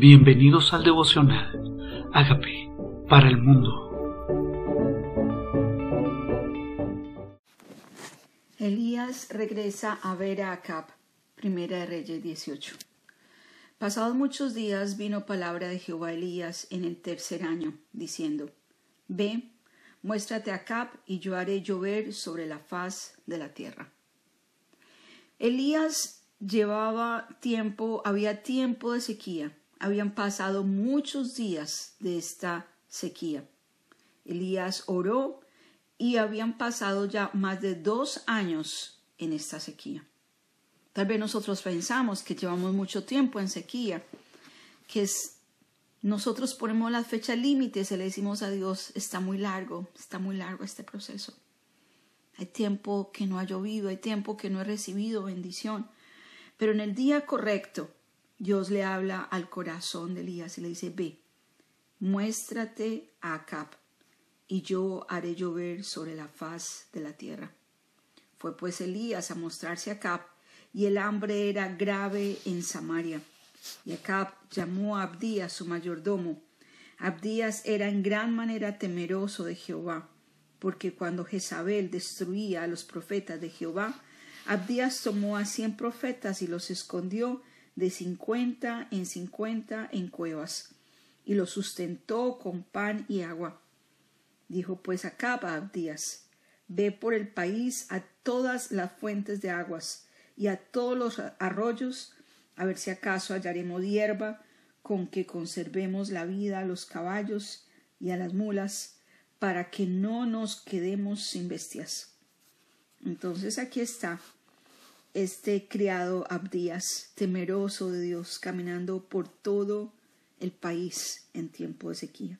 Bienvenidos al devocional. Hágame para el mundo. Elías regresa a ver a Acab. Primera de Reyes 18. Pasados muchos días vino palabra de Jehová a Elías en el tercer año, diciendo, Ve, muéstrate a Acab y yo haré llover sobre la faz de la tierra. Elías llevaba tiempo, había tiempo de sequía, habían pasado muchos días de esta sequía. Elías oró y habían pasado ya más de dos años en esta sequía. Tal vez nosotros pensamos que llevamos mucho tiempo en sequía, que es, nosotros ponemos las fechas límites y le decimos a Dios, está muy largo, está muy largo este proceso. Hay tiempo que no ha llovido, hay tiempo que no he recibido bendición. Pero en el día correcto, Dios le habla al corazón de Elías y le dice, ve, muéstrate a Acab, y yo haré llover sobre la faz de la tierra. Fue pues Elías a mostrarse a Acab, y el hambre era grave en Samaria. Y Acab llamó a Abdías, su mayordomo. Abdías era en gran manera temeroso de Jehová, porque cuando Jezabel destruía a los profetas de Jehová, Abdías tomó a cien profetas y los escondió de cincuenta en cincuenta en cuevas, y lo sustentó con pan y agua. Dijo pues acaba Abdías, ve por el país a todas las fuentes de aguas y a todos los arroyos, a ver si acaso hallaremos hierba con que conservemos la vida a los caballos y a las mulas, para que no nos quedemos sin bestias. Entonces aquí está este criado Abdías, temeroso de Dios, caminando por todo el país en tiempo de sequía.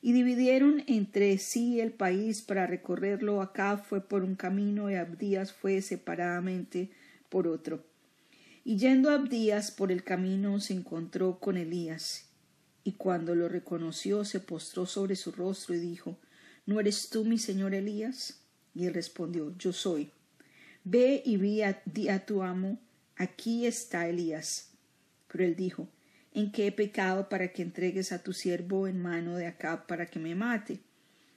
Y dividieron entre sí el país para recorrerlo. Acá fue por un camino y Abdías fue separadamente por otro. Y yendo Abdías por el camino se encontró con Elías. Y cuando lo reconoció se postró sobre su rostro y dijo, ¿No eres tú mi señor Elías? Y él respondió, Yo soy. Ve y vi a, a tu amo, aquí está Elías. Pero él dijo, ¿en qué he pecado para que entregues a tu siervo en mano de acá para que me mate?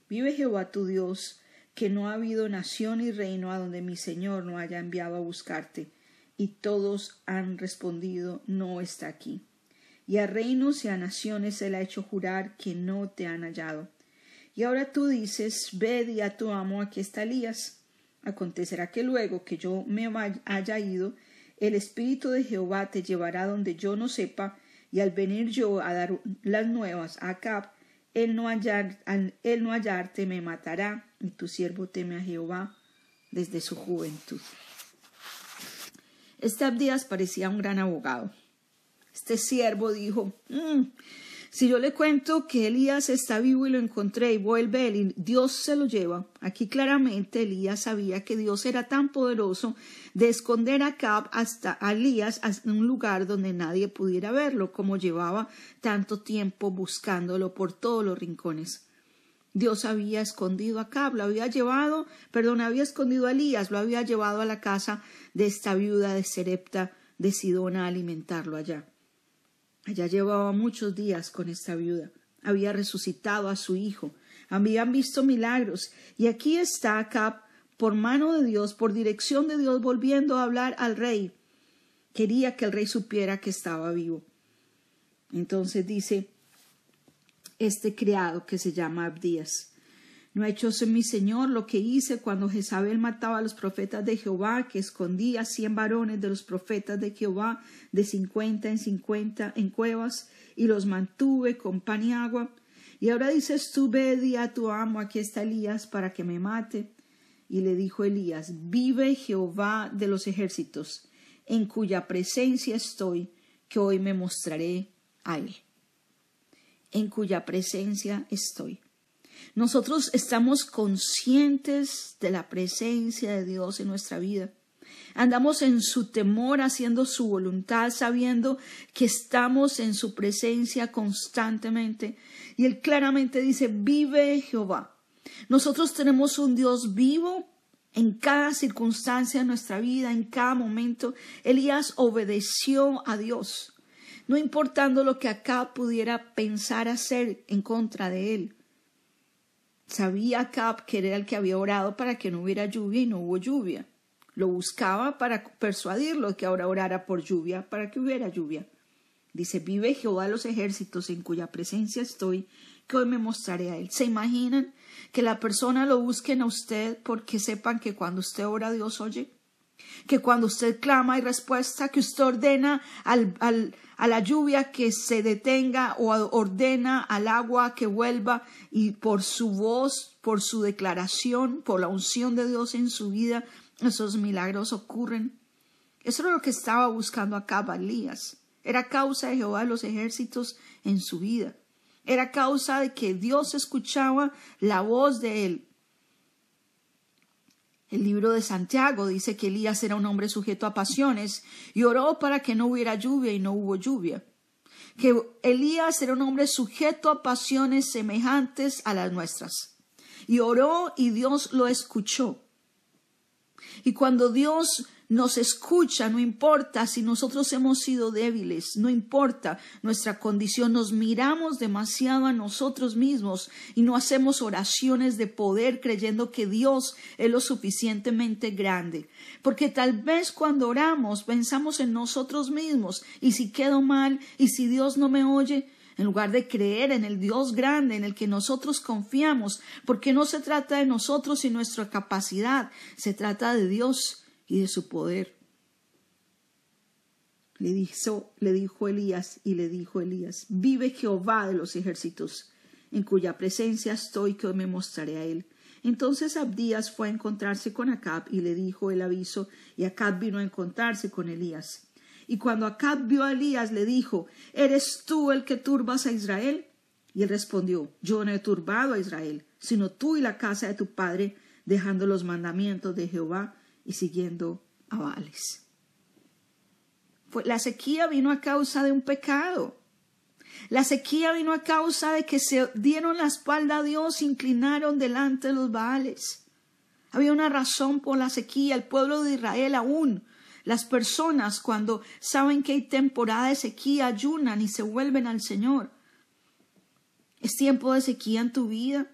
Vive Jehová tu Dios, que no ha habido nación y reino a donde mi Señor no haya enviado a buscarte. Y todos han respondido, no está aquí. Y a reinos y a naciones él ha hecho jurar que no te han hallado. Y ahora tú dices, ved y a tu amo, aquí está Elías. Acontecerá que luego que yo me haya ido, el Espíritu de Jehová te llevará donde yo no sepa, y al venir yo a dar las nuevas a Acab, él no, hallar, él no hallarte me matará, y tu siervo teme a Jehová desde su juventud. Este Abdías parecía un gran abogado. Este siervo dijo, mm, si yo le cuento que Elías está vivo y lo encontré y vuelve él Dios se lo lleva, aquí claramente Elías sabía que Dios era tan poderoso de esconder a Cab hasta a Elías en un lugar donde nadie pudiera verlo, como llevaba tanto tiempo buscándolo por todos los rincones. Dios había escondido a Cab, lo había llevado, perdón, había escondido a Elías, lo había llevado a la casa de esta viuda de Serepta de Sidona a alimentarlo allá. Allá llevaba muchos días con esta viuda. Había resucitado a su hijo. Habían visto milagros. Y aquí está Acab, por mano de Dios, por dirección de Dios, volviendo a hablar al rey. Quería que el rey supiera que estaba vivo. Entonces dice este criado que se llama Abdías. ¿No ha hecho mi señor lo que hice cuando Jezabel mataba a los profetas de Jehová, que escondía cien varones de los profetas de Jehová de cincuenta en cincuenta en cuevas, y los mantuve con pan y agua? Y ahora dices tú, ve a tu amo, aquí está Elías, para que me mate. Y le dijo Elías, vive Jehová de los ejércitos, en cuya presencia estoy, que hoy me mostraré a él. En cuya presencia estoy. Nosotros estamos conscientes de la presencia de Dios en nuestra vida. Andamos en su temor, haciendo su voluntad, sabiendo que estamos en su presencia constantemente. Y él claramente dice, vive Jehová. Nosotros tenemos un Dios vivo en cada circunstancia de nuestra vida, en cada momento. Elías obedeció a Dios. no importando lo que Acab pudiera pensar hacer en contra de él. Sabía Acab que era el que había orado para que no hubiera lluvia y no hubo lluvia. Lo buscaba para persuadirlo que ahora orara por lluvia, para que hubiera lluvia. Dice, vive Jehová los ejércitos en cuya presencia estoy, que hoy me mostraré a él. ¿Se imaginan que la persona lo busquen a usted porque sepan que cuando usted ora Dios oye? Que cuando usted clama hay respuesta, que usted ordena al, al, a la lluvia que se detenga o ordena al agua que vuelva y por su voz, por su declaración, por la unción de Dios en su vida, esos milagros ocurren. Eso era lo que estaba buscando acá Elías. Era causa de Jehová de los ejércitos en su vida. Era causa de que Dios escuchaba la voz de él. El libro de Santiago dice que Elías era un hombre sujeto a pasiones y oró para que no hubiera lluvia y no hubo lluvia. Que Elías era un hombre sujeto a pasiones semejantes a las nuestras. Y oró y Dios lo escuchó. Y cuando Dios nos escucha, no importa si nosotros hemos sido débiles, no importa nuestra condición, nos miramos demasiado a nosotros mismos y no hacemos oraciones de poder creyendo que Dios es lo suficientemente grande. Porque tal vez cuando oramos pensamos en nosotros mismos y si quedo mal y si Dios no me oye, en lugar de creer en el Dios grande en el que nosotros confiamos, porque no se trata de nosotros y nuestra capacidad, se trata de Dios y de su poder. Le dijo, le dijo Elías y le dijo Elías, vive Jehová de los ejércitos, en cuya presencia estoy que hoy me mostraré a él. Entonces Abdías fue a encontrarse con Acab y le dijo el aviso, y Acab vino a encontrarse con Elías. Y cuando Acab vio a Elías, le dijo, ¿Eres tú el que turbas a Israel? Y él respondió, Yo no he turbado a Israel, sino tú y la casa de tu padre, dejando los mandamientos de Jehová y siguiendo a Baales. La sequía vino a causa de un pecado. La sequía vino a causa de que se dieron la espalda a Dios, inclinaron delante de los Baales. Había una razón por la sequía. El pueblo de Israel aún, las personas cuando saben que hay temporada de sequía, ayunan y se vuelven al Señor. Es tiempo de sequía en tu vida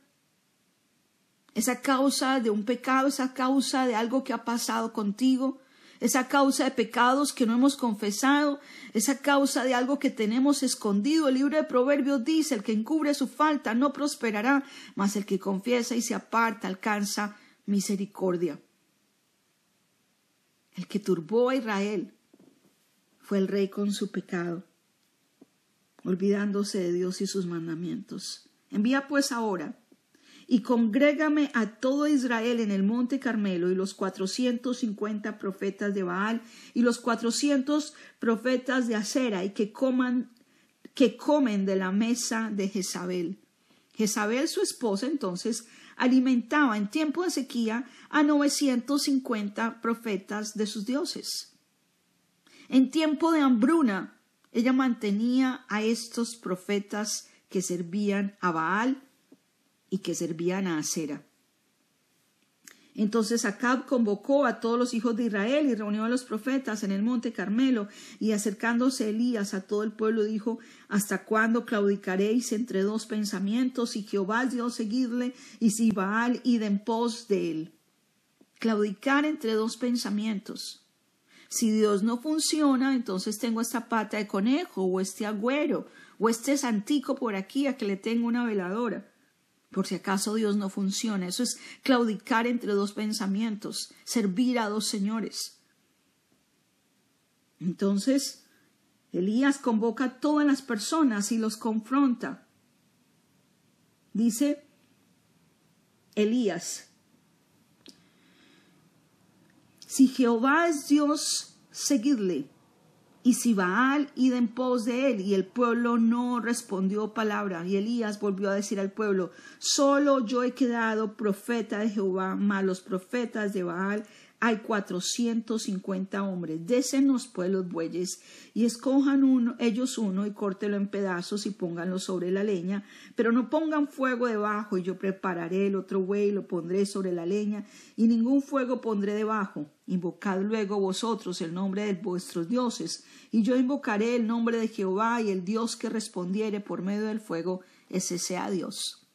esa causa de un pecado, esa causa de algo que ha pasado contigo, esa causa de pecados que no hemos confesado, esa causa de algo que tenemos escondido. El libro de Proverbios dice, el que encubre su falta no prosperará, mas el que confiesa y se aparta alcanza misericordia. El que turbó a Israel fue el rey con su pecado, olvidándose de Dios y sus mandamientos. Envía pues ahora y congrégame a todo Israel en el monte Carmelo y los cuatrocientos cincuenta profetas de Baal y los cuatrocientos profetas de Acera y que coman que comen de la mesa de Jezabel. Jezabel, su esposa, entonces alimentaba en tiempo de sequía a novecientos cincuenta profetas de sus dioses. En tiempo de hambruna, ella mantenía a estos profetas que servían a Baal y que servían a Acera. Entonces Acab convocó a todos los hijos de Israel y reunió a los profetas en el monte Carmelo, y acercándose Elías a todo el pueblo dijo, ¿Hasta cuándo claudicaréis entre dos pensamientos? Si Jehová es Dios seguirle, y si Baal id en pos de él. Claudicar entre dos pensamientos. Si Dios no funciona, entonces tengo esta pata de conejo, o este agüero, o este santico por aquí a que le tengo una veladora por si acaso Dios no funciona. Eso es claudicar entre dos pensamientos, servir a dos señores. Entonces, Elías convoca a todas las personas y los confronta. Dice Elías, si Jehová es Dios, seguidle y si Baal id en pos de él, y el pueblo no respondió palabra, y Elías volvió a decir al pueblo, solo yo he quedado profeta de Jehová, mas los profetas de Baal hay cuatrocientos cincuenta hombres. Désenos pues los bueyes y escojan uno, ellos uno y córtelo en pedazos y pónganlo sobre la leña, pero no pongan fuego debajo y yo prepararé el otro buey y lo pondré sobre la leña y ningún fuego pondré debajo. Invocad luego vosotros el nombre de vuestros dioses y yo invocaré el nombre de Jehová y el Dios que respondiere por medio del fuego, ese sea Dios.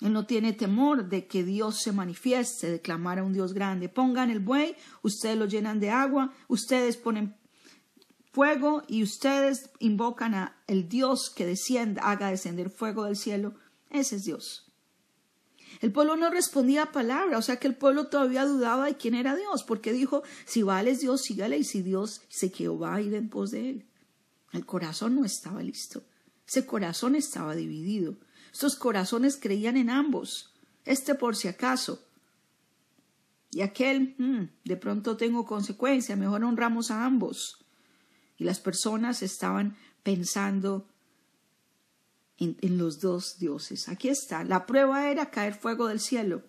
Él no tiene temor de que Dios se manifieste, de clamar a un Dios grande. Pongan el buey, ustedes lo llenan de agua, ustedes ponen fuego y ustedes invocan a el Dios que descienda, haga descender fuego del cielo. Ese es Dios. El pueblo no respondía a palabra, o sea que el pueblo todavía dudaba de quién era Dios, porque dijo, si vale es Dios, sígale, y si Dios se quedó va a ir en pos de él. El corazón no estaba listo, ese corazón estaba dividido. Estos corazones creían en ambos, este por si acaso. Y aquel, hmm, de pronto tengo consecuencia, mejor honramos a ambos. Y las personas estaban pensando en, en, los dos dioses. Aquí está, la prueba era caer fuego del cielo.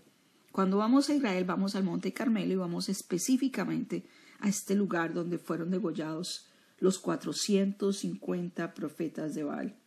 Cuando vamos a Israel, vamos al Monte Carmelo y vamos específicamente a este lugar donde fueron degollados los 450 profetas de Baal.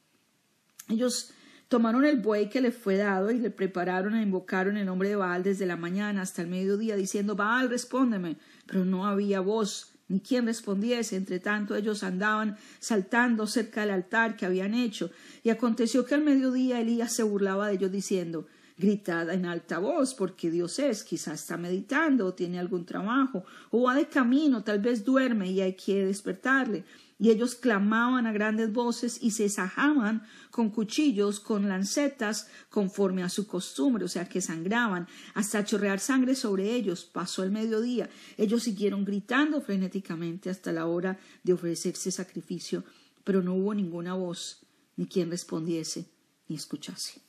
Ellos Tomaron el buey que le fue dado y le prepararon e invocaron el nombre de Baal desde la mañana hasta el mediodía, diciendo Baal, respóndeme. Pero no había voz ni quien respondiese. Entre tanto ellos andaban saltando cerca del altar que habían hecho. Y aconteció que al mediodía Elías se burlaba de ellos diciendo Gritad en alta voz, porque Dios es, quizás está meditando, o tiene algún trabajo, o va de camino, tal vez duerme y hay que despertarle. Y ellos clamaban a grandes voces y se sajaban con cuchillos, con lancetas, conforme a su costumbre, o sea que sangraban, hasta chorrear sangre sobre ellos. Pasó el mediodía. Ellos siguieron gritando frenéticamente hasta la hora de ofrecerse sacrificio, pero no hubo ninguna voz, ni quien respondiese, ni escuchase.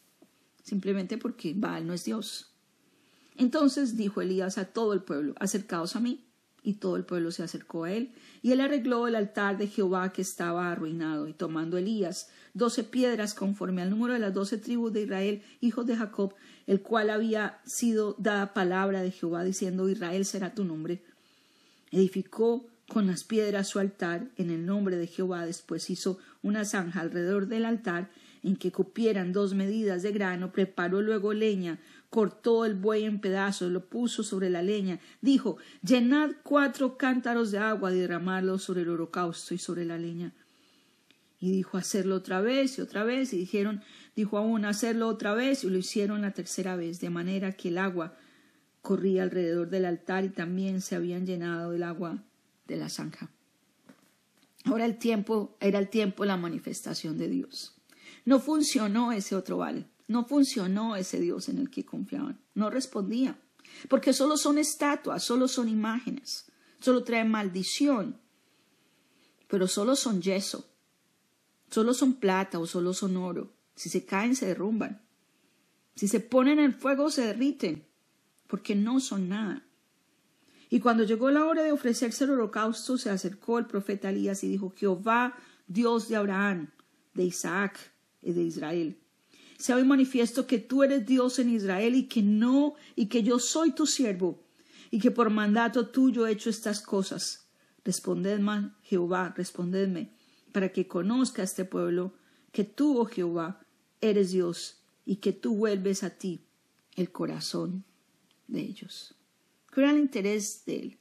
Simplemente porque Baal no es Dios. Entonces dijo Elías a todo el pueblo, acercaos a mí. Y todo el pueblo se acercó a él, y él arregló el altar de Jehová que estaba arruinado, y tomando Elías doce piedras conforme al número de las doce tribus de Israel, hijos de Jacob, el cual había sido dada palabra de Jehová, diciendo Israel será tu nombre. Edificó con las piedras su altar en el nombre de Jehová, después hizo una zanja alrededor del altar en que cupieran dos medidas de grano, preparó luego leña, cortó el buey en pedazos, lo puso sobre la leña, dijo llenad cuatro cántaros de agua y derramadlo sobre el holocausto y sobre la leña. Y dijo hacerlo otra vez y otra vez, y dijeron, dijo aún hacerlo otra vez, y lo hicieron la tercera vez, de manera que el agua corría alrededor del altar y también se habían llenado el agua de la zanja. Ahora el tiempo era el tiempo de la manifestación de Dios. No funcionó ese otro vale, no funcionó ese Dios en el que confiaban, no respondía, porque solo son estatuas, solo son imágenes, solo traen maldición, pero solo son yeso, solo son plata o solo son oro. Si se caen, se derrumban. Si se ponen en fuego, se derriten, porque no son nada. Y cuando llegó la hora de ofrecerse el holocausto, se acercó el profeta Elías y dijo, Jehová, Dios de Abraham, de Isaac y de Israel. Sea hoy manifiesto que tú eres Dios en Israel y que no, y que yo soy tu siervo, y que por mandato tuyo he hecho estas cosas. Respondedme, Jehová, respondedme, para que conozca este pueblo que tú, oh Jehová, eres Dios, y que tú vuelves a ti el corazón de ellos. ¿Cuál era el interés de él?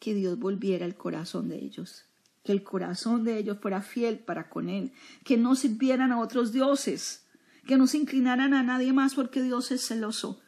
Que Dios volviera el corazón de ellos que el corazón de ellos fuera fiel para con él, que no sirvieran a otros dioses, que no se inclinaran a nadie más porque Dios es celoso.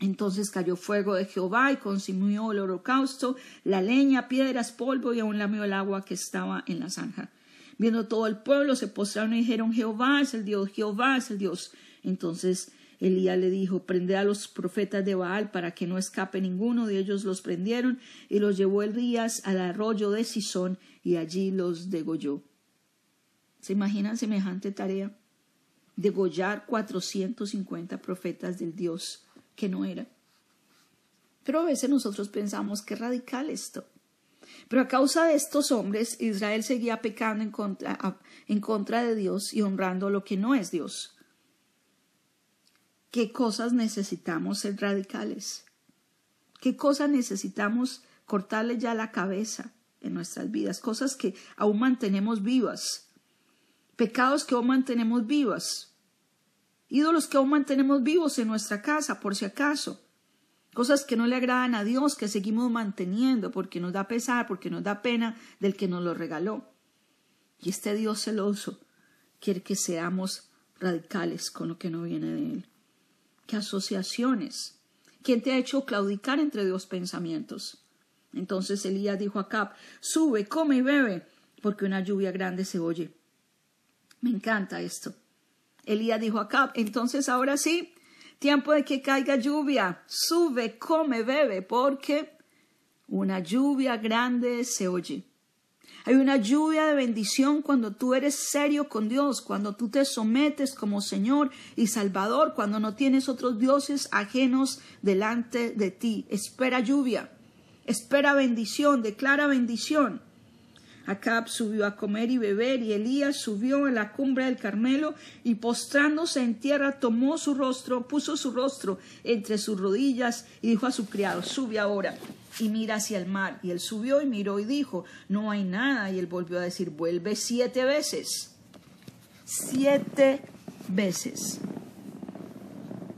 Entonces cayó fuego de Jehová y consumió el holocausto, la leña, piedras, polvo y aún lamió el agua que estaba en la zanja. Viendo todo el pueblo, se postraron y dijeron, Jehová es el Dios, Jehová es el Dios. Entonces Elías le dijo, prende a los profetas de Baal para que no escape ninguno. De ellos los prendieron y los llevó Elías al arroyo de Sison y allí los degolló. ¿Se imaginan semejante tarea? Degollar 450 profetas del Dios que no era. Pero a veces nosotros pensamos que radical esto. Pero a causa de estos hombres, Israel seguía pecando en contra, en contra de Dios y honrando lo que no es Dios qué cosas necesitamos ser radicales. ¿Qué cosas necesitamos cortarle ya la cabeza en nuestras vidas? Cosas que aún mantenemos vivas. Pecados que aún mantenemos vivas. Ídolos que aún mantenemos vivos en nuestra casa, por si acaso. Cosas que no le agradan a Dios, que seguimos manteniendo porque nos da pesar, porque nos da pena del que nos lo regaló. Y este Dios celoso quiere que seamos radicales con lo que no viene de Él. ¿Qué asociaciones? ¿Quién te ha hecho claudicar entre dos pensamientos? Entonces Elías dijo a Cap, sube, come y bebe, porque una lluvia grande se oye. Me encanta esto. Elías dijo a entonces ahora sí, tiempo de que caiga lluvia, sube, come, bebe, porque una lluvia grande se oye. Hay una lluvia de bendición cuando tú eres serio con Dios, cuando tú te sometes como Señor y Salvador, cuando no tienes otros dioses ajenos delante de ti. Espera lluvia, espera bendición, declara bendición. Acab subió a comer y beber, y Elías subió a la cumbre del Carmelo, y postrándose en tierra, tomó su rostro, puso su rostro entre sus rodillas, y dijo a su criado, sube ahora y mira hacia el mar. Y él subió y miró y dijo, no hay nada. Y él volvió a decir, vuelve siete veces. Siete veces.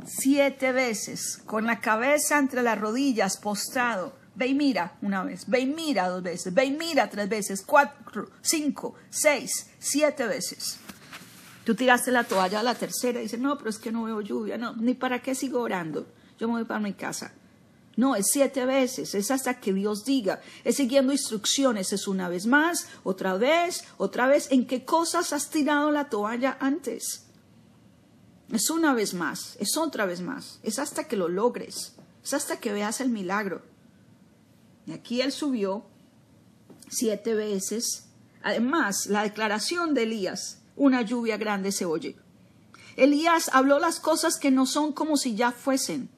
Siete veces, con la cabeza entre las rodillas, postrado. Ve y mira una vez, ve y mira dos veces, ve y mira tres veces, cuatro, cinco, seis, siete veces. Tú tiraste la toalla a la tercera y dices, no, pero es que no veo lluvia, no, ni para qué sigo orando, yo me voy para mi casa. No, es siete veces, es hasta que Dios diga, es siguiendo instrucciones, es una vez más, otra vez, otra vez. ¿En qué cosas has tirado la toalla antes? Es una vez más, es otra vez más, es hasta que lo logres, es hasta que veas el milagro. Aquí él subió siete veces. Además, la declaración de Elías, una lluvia grande se oye. Elías habló las cosas que no son como si ya fuesen.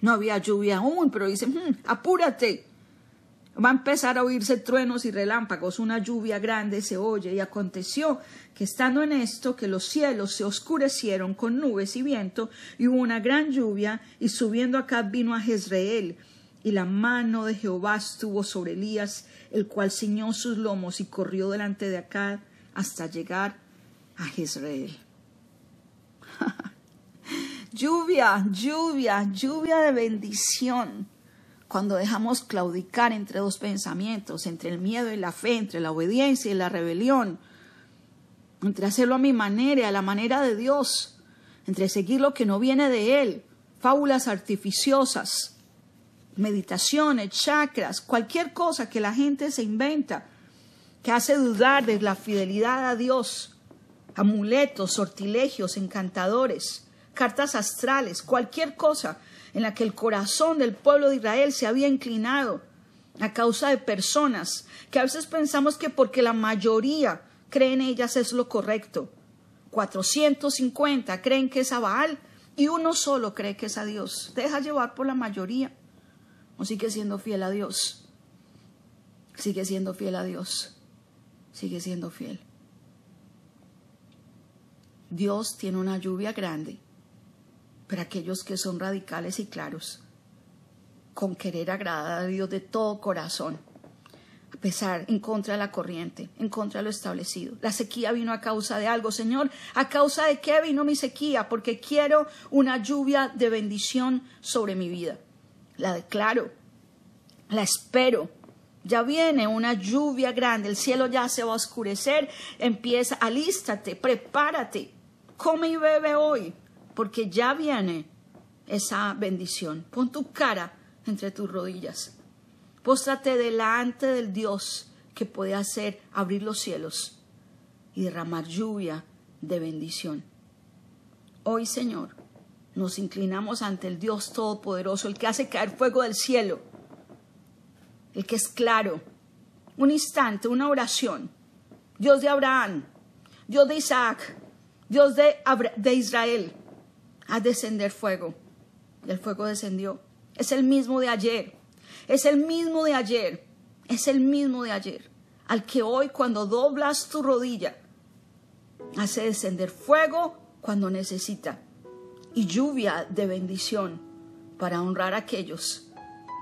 No había lluvia aún, pero dice, hmm, apúrate. Va a empezar a oírse truenos y relámpagos, una lluvia grande se oye, y aconteció que estando en esto, que los cielos se oscurecieron con nubes y viento, y hubo una gran lluvia, y subiendo acá vino a Jezreel, y la mano de Jehová estuvo sobre Elías, el cual ciñó sus lomos y corrió delante de acá hasta llegar a Jezreel. lluvia, lluvia, lluvia de bendición. Cuando dejamos claudicar entre dos pensamientos, entre el miedo y la fe, entre la obediencia y la rebelión, entre hacerlo a mi manera, a la manera de Dios, entre seguir lo que no viene de Él, fábulas artificiosas, meditaciones, chakras, cualquier cosa que la gente se inventa, que hace dudar de la fidelidad a Dios, amuletos, sortilegios, encantadores, cartas astrales, cualquier cosa en la que el corazón del pueblo de Israel se había inclinado a causa de personas que a veces pensamos que porque la mayoría cree en ellas es lo correcto. 450 creen que es a Baal y uno solo cree que es a Dios. Deja llevar por la mayoría o sigue siendo fiel a Dios. Sigue siendo fiel a Dios. Sigue siendo fiel. Dios tiene una lluvia grande para aquellos que son radicales y claros, con querer agradar a Dios de todo corazón, a pesar en contra de la corriente, en contra de lo establecido. La sequía vino a causa de algo, Señor, ¿a causa de qué vino mi sequía? Porque quiero una lluvia de bendición sobre mi vida. La declaro, la espero. Ya viene una lluvia grande, el cielo ya se va a oscurecer, empieza, alístate, prepárate, come y bebe hoy, porque ya viene esa bendición. Pon tu cara entre tus rodillas. Póstrate delante del Dios que puede hacer abrir los cielos y derramar lluvia de bendición. Hoy, Señor, nos inclinamos ante el Dios Todopoderoso, el que hace caer fuego del cielo, el que es claro. Un instante, una oración. Dios de Abraham, Dios de Isaac, Dios de, Israel, a descender fuego. Y el fuego descendió. Es el mismo de ayer. Es el mismo de ayer. Es el mismo de ayer. Al que hoy cuando doblas tu rodilla, hace descender fuego cuando necesita. Y lluvia de bendición para honrar a aquellos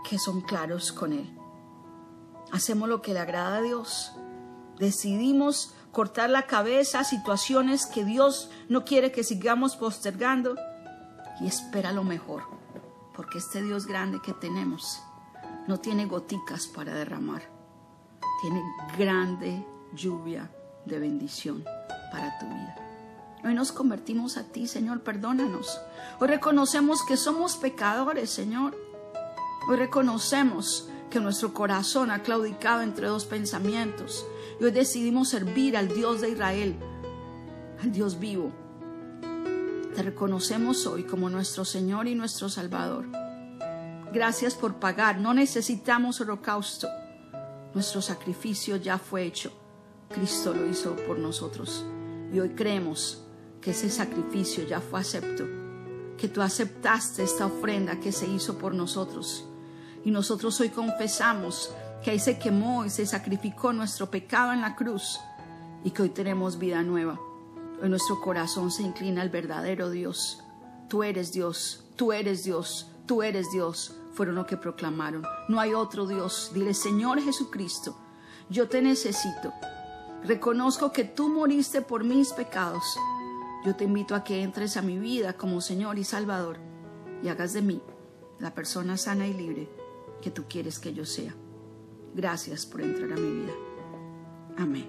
que son claros con Él. Hacemos lo que le agrada a Dios. Decidimos cortar la cabeza a situaciones que Dios no quiere que sigamos postergando y espera lo mejor, porque este Dios grande que tenemos no tiene goticas para derramar, tiene grande lluvia de bendición para tu vida. Hoy nos convertimos a ti, Señor, perdónanos. Hoy reconocemos que somos pecadores, Señor. Hoy reconocemos que nuestro corazón ha claudicado entre dos pensamientos y hoy decidimos servir al Dios de Israel, al Dios vivo. Te reconocemos hoy como nuestro Señor y nuestro Salvador. Gracias por pagar. No necesitamos holocausto. Nuestro sacrificio ya fue hecho. Cristo lo hizo por nosotros. Y hoy creemos que ese sacrificio ya fue acepto, que tú aceptaste esta ofrenda que se hizo por nosotros. Y nosotros hoy confesamos que ahí se quemó y se sacrificó nuestro pecado en la cruz y que hoy tenemos vida nueva. Hoy nuestro corazón se inclina al verdadero Dios. Tú eres Dios, tú eres Dios, tú eres Dios. Fueron lo que proclamaron. No hay otro Dios. Dile, Señor Jesucristo, yo te necesito. Reconozco que tú moriste por mis pecados. Yo te invito a que entres a mi vida como Señor y Salvador y hagas de mí la persona sana y libre que tú quieres que yo sea. Gracias por entrar a mi vida. Amén.